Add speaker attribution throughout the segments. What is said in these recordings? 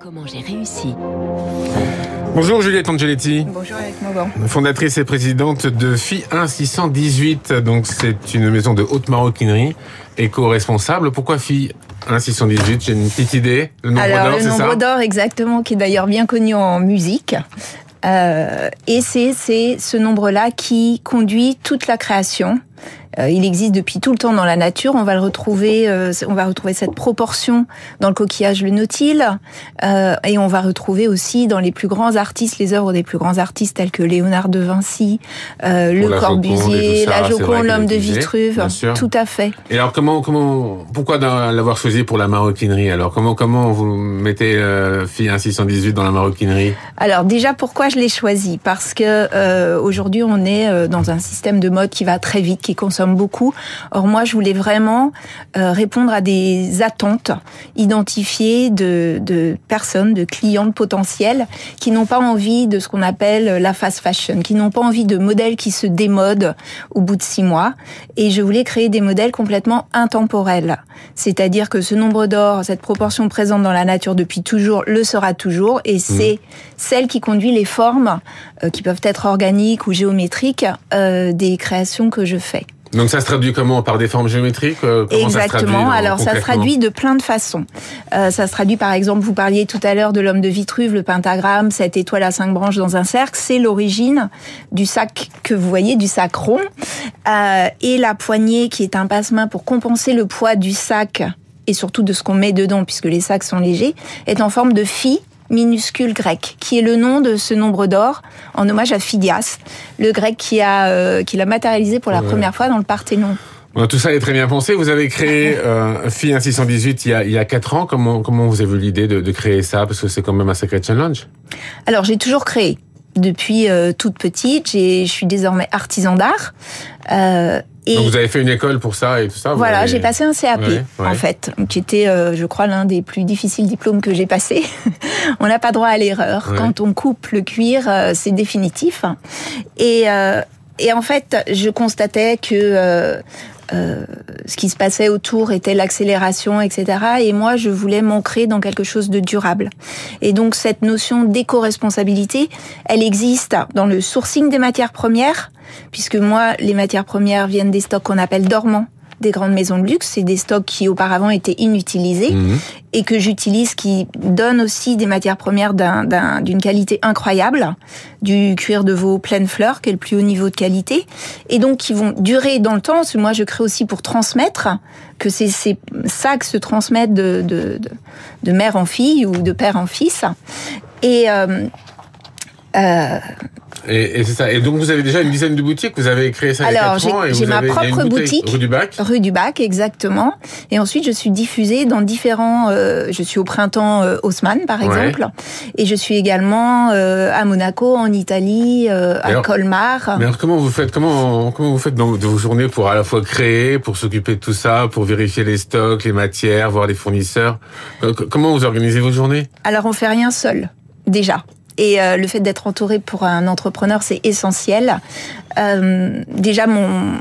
Speaker 1: Comment j'ai réussi
Speaker 2: Bonjour Juliette Angeletti.
Speaker 3: Bonjour Eric Mauban.
Speaker 2: Fondatrice et présidente de FI 1618. Donc c'est une maison de haute maroquinerie éco-responsable. Pourquoi FI 1618 J'ai une petite idée.
Speaker 3: Le nombre d'or, c'est ça? Le nombre d'or, exactement, qui est d'ailleurs bien connu en musique. Euh, et c'est ce nombre-là qui conduit toute la création. Euh, il existe depuis tout le temps dans la nature. On va le retrouver, euh, on va retrouver cette proportion dans le coquillage le nautile, euh, et on va retrouver aussi dans les plus grands artistes, les œuvres des plus grands artistes tels que Léonard de Vinci, le Corbusier, la Joconde, l'homme de Vitruve, tout à fait.
Speaker 2: Et alors comment, comment, pourquoi l'avoir choisi pour la maroquinerie? Alors comment, comment vous mettez euh, fille 618 dans la maroquinerie?
Speaker 3: Alors déjà pourquoi je l'ai choisi? Parce que aujourd'hui on est dans un système de mode qui va très vite, qui consomme beaucoup. Or moi, je voulais vraiment euh, répondre à des attentes identifiées de, de personnes, de clients potentiels qui n'ont pas envie de ce qu'on appelle la fast fashion, qui n'ont pas envie de modèles qui se démodent au bout de six mois. Et je voulais créer des modèles complètement intemporels. C'est-à-dire que ce nombre d'or, cette proportion présente dans la nature depuis toujours, le sera toujours. Et mmh. c'est celle qui conduit les formes, euh, qui peuvent être organiques ou géométriques, euh, des créations que je fais.
Speaker 2: Donc ça se traduit comment? Par des formes géométriques
Speaker 3: euh, Exactement. Alors ça se traduit de plein de façons. Euh, ça se traduit par exemple, vous parliez tout à l'heure de l'homme de Vitruve, le pentagramme, cette étoile à cinq branches dans un cercle, c'est l'origine du sac que vous voyez, du sac rond. Euh, et la poignée qui est un passe-main pour compenser le poids du sac et surtout de ce qu'on met dedans puisque les sacs sont légers, est en forme de phi minuscule grec, qui est le nom de ce nombre d'or en hommage à Phidias, le grec qui a euh, qui l'a matérialisé pour la première fois dans le Parthénon.
Speaker 2: tout ça est très bien pensé. Vous avez créé euh, Phi 1618 il y a il y a quatre ans. Comment comment vous avez eu l'idée de, de créer ça? Parce que c'est quand même un sacré challenge.
Speaker 3: Alors j'ai toujours créé depuis euh, toute petite. Je suis désormais artisan d'art.
Speaker 2: Euh, et Donc vous avez fait une école pour ça et tout ça
Speaker 3: Voilà, j'ai passé un CAP en fait, qui était, euh, je crois, l'un des plus difficiles diplômes que j'ai passé. on n'a pas droit à l'erreur. Quand on coupe le cuir, euh, c'est définitif. Et, euh, et en fait, je constatais que euh, ce qui se passait autour était l'accélération, etc. Et moi, je voulais m'ancrer dans quelque chose de durable. Et donc, cette notion d'éco-responsabilité, elle existe dans le sourcing des matières premières, puisque moi, les matières premières viennent des stocks qu'on appelle dormants des grandes maisons de luxe. C'est des stocks qui auparavant étaient inutilisés mhm. et que j'utilise, qui donnent aussi des matières premières d'une qualité incroyable, du cuir de veau pleine fleur, qui est le plus haut niveau de qualité, et donc qui vont durer dans le temps. Parce que moi, je crée aussi pour transmettre, que ces, ces sacs se transmettent de, de, de, mère en fille ou de père en fils. Et euh,
Speaker 2: euh, et, et c'est ça. Et donc vous avez déjà une dizaine de boutiques. Vous avez créé ça
Speaker 3: Alors,
Speaker 2: il y a 4 ans.
Speaker 3: j'ai ma propre boutique.
Speaker 2: Rue du Bac.
Speaker 3: Rue du Bac, exactement. Et ensuite, je suis diffusée dans différents. Euh, je suis au printemps euh, Haussmann, par exemple. Et je suis également euh, à Monaco, en Italie, euh, à Colmar.
Speaker 2: Mais alors comment vous faites Comment comment vous faites dans vos journées pour à la fois créer, pour s'occuper de tout ça, pour vérifier les stocks, les matières, voir les fournisseurs? Comment vous organisez vos journées?
Speaker 3: Alors on fait rien seul déjà. Et euh, le fait d'être entouré pour un entrepreneur, c'est essentiel. Euh, déjà, mon,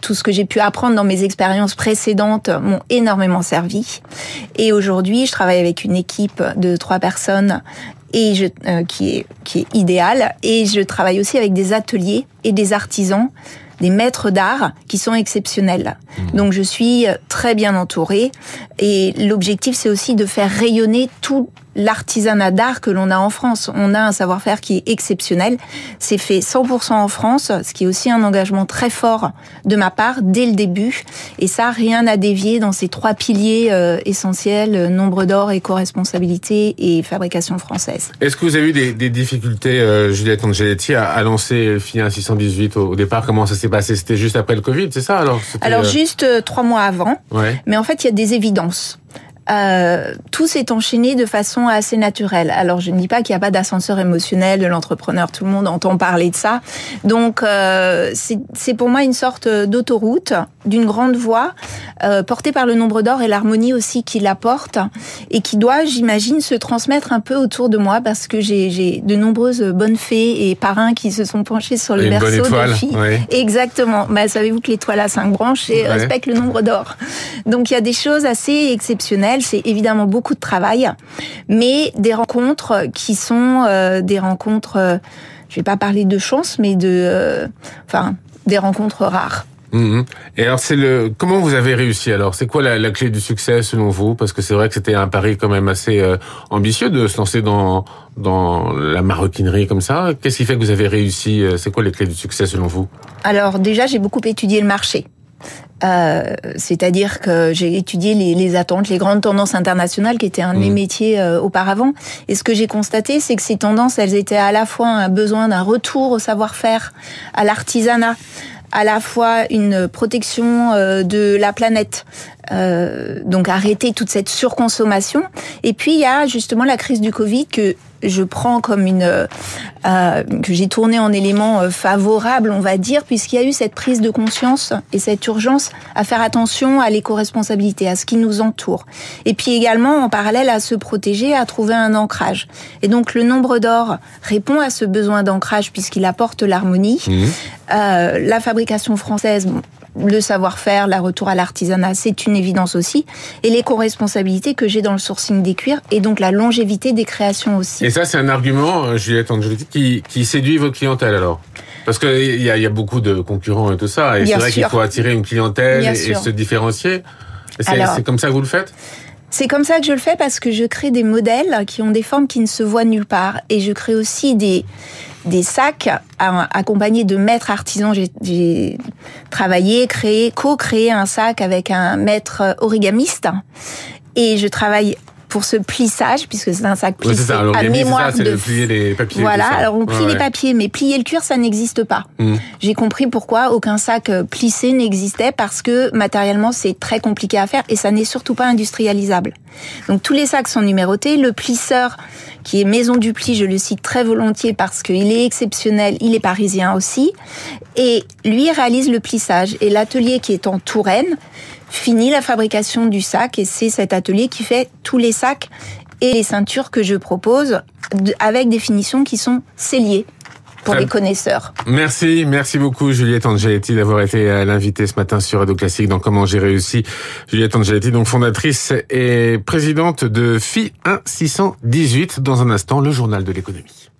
Speaker 3: tout ce que j'ai pu apprendre dans mes expériences précédentes m'ont énormément servi. Et aujourd'hui, je travaille avec une équipe de trois personnes et je, euh, qui est qui est idéale. Et je travaille aussi avec des ateliers et des artisans des maîtres d'art qui sont exceptionnels. Mmh. Donc je suis très bien entourée et l'objectif c'est aussi de faire rayonner tout l'artisanat d'art que l'on a en France. On a un savoir-faire qui est exceptionnel. C'est fait 100% en France, ce qui est aussi un engagement très fort de ma part dès le début. Et ça, rien n'a dévié dans ces trois piliers euh, essentiels, euh, nombre d'or, éco-responsabilité et fabrication française.
Speaker 2: Est-ce que vous avez eu des, des difficultés, euh, Juliette Angeletti, à, à lancer FIA 618 au, départ? Comment ça s'est passé? C'était juste après le Covid, c'est ça
Speaker 3: Alors, alors juste trois mois avant. Ouais. Mais en fait, il y a des évidences euh, tout s'est enchaîné de façon assez naturelle. Alors je ne dis pas qu'il n'y a pas d'ascenseur émotionnel de l'entrepreneur, tout le monde entend parler de ça. Donc euh, c'est pour moi une sorte d'autoroute, d'une grande voie, euh, portée par le nombre d'or et l'harmonie aussi qui la porte, et qui doit, j'imagine, se transmettre un peu autour de moi, parce que j'ai de nombreuses bonnes fées et parrains qui se sont penchés sur le berceau de filles. Exactement. Bah, Savez-vous que l'étoile a cinq branches et respecte le nombre d'or. Donc il y a des choses assez exceptionnelles c'est évidemment beaucoup de travail, mais des rencontres qui sont des rencontres, je vais pas parler de chance, mais de, enfin, des rencontres rares.
Speaker 2: Mhm. Et alors, c'est le comment vous avez réussi alors? C'est quoi la, clé du succès selon vous? Parce que c'est vrai que c'était un pari quand même assez euh, ambitieux de se lancer dans dans la maroquinerie comme ça. Qu'est-ce qui fait que vous avez réussi euh, C'est quoi les clés du succès selon vous?
Speaker 3: Alors déjà, j'ai beaucoup étudié le marché. Euh, c'est-à-dire que j'ai étudié les, les, attentes, les grandes tendances internationales qui étaient un de mes mhm. métiers auparavant. Et ce que j'ai constaté, c'est que ces tendances, elles étaient à la fois un besoin d'un retour au savoir-faire, à l'artisanat, à la fois une protection euh, de la planète, euh, donc arrêter toute cette surconsommation. Et puis il y a justement la crise du Covid que je prends comme une euh, que j'ai tourné en élément euh, favorable, on va dire, puisqu'il y a eu cette prise de conscience et cette urgence à faire attention à l'éco-responsabilité, à ce qui nous entoure. Et puis également, en parallèle, à se protéger, à trouver un ancrage. Et donc le nombre d'or répond à ce besoin d'ancrage puisqu'il apporte l'harmonie. Mmh. Euh, la fabrication française, le savoir-faire, la retour à l'artisanat, c'est une évidence aussi. Et l'éco-responsabilité que j'ai dans le sourcing des cuirs et donc la longévité des créations aussi.
Speaker 2: Et ça, c'est un argument, euh, Juliette qui séduit votre clientèle alors parce qu'il y a, y a beaucoup de concurrents et tout ça, et c'est vrai qu'il faut attirer une clientèle et, se différencier. C'est comme ça que vous le faites?
Speaker 3: C'est comme ça que je le fais parce que je crée des modèles qui ont des formes qui ne se voient nulle part. Et je crée aussi des, des sacs accompagnés de maîtres artisans. J'ai travaillé, créé, co-créé un sac avec un maître origamiste. Et je travaille pour ce plissage, puisque c'est un sac plissé
Speaker 2: à mémoire ça, de plier les papiers.
Speaker 3: Voilà, alors on plie les papiers, mais plier le cuir, ça n'existe pas. Hmm. J'ai compris pourquoi aucun sac euh, plissé n'existait parce que matériellement c'est très compliqué à faire et ça n'est surtout pas industrialisable. Donc tous les sacs sont numérotés. Le plisseur, qui est Maison du Pli, je le cite très volontiers parce qu'il est exceptionnel, il est parisien aussi, et lui réalise le plissage. Et l'atelier qui est en Touraine fini la fabrication du sac et c'est cet atelier qui fait tous les sacs et les ceintures que je propose avec des finitions qui sont celliées pour les connaisseurs.
Speaker 2: Merci, merci beaucoup Juliette Angeletti d'avoir été euh, l'invitée ce matin sur Radio Classique dans Comment j'ai réussi. Juliette Angeletti, donc fondatrice et présidente de FI 1618. Dans un instant, le journal de l'économie.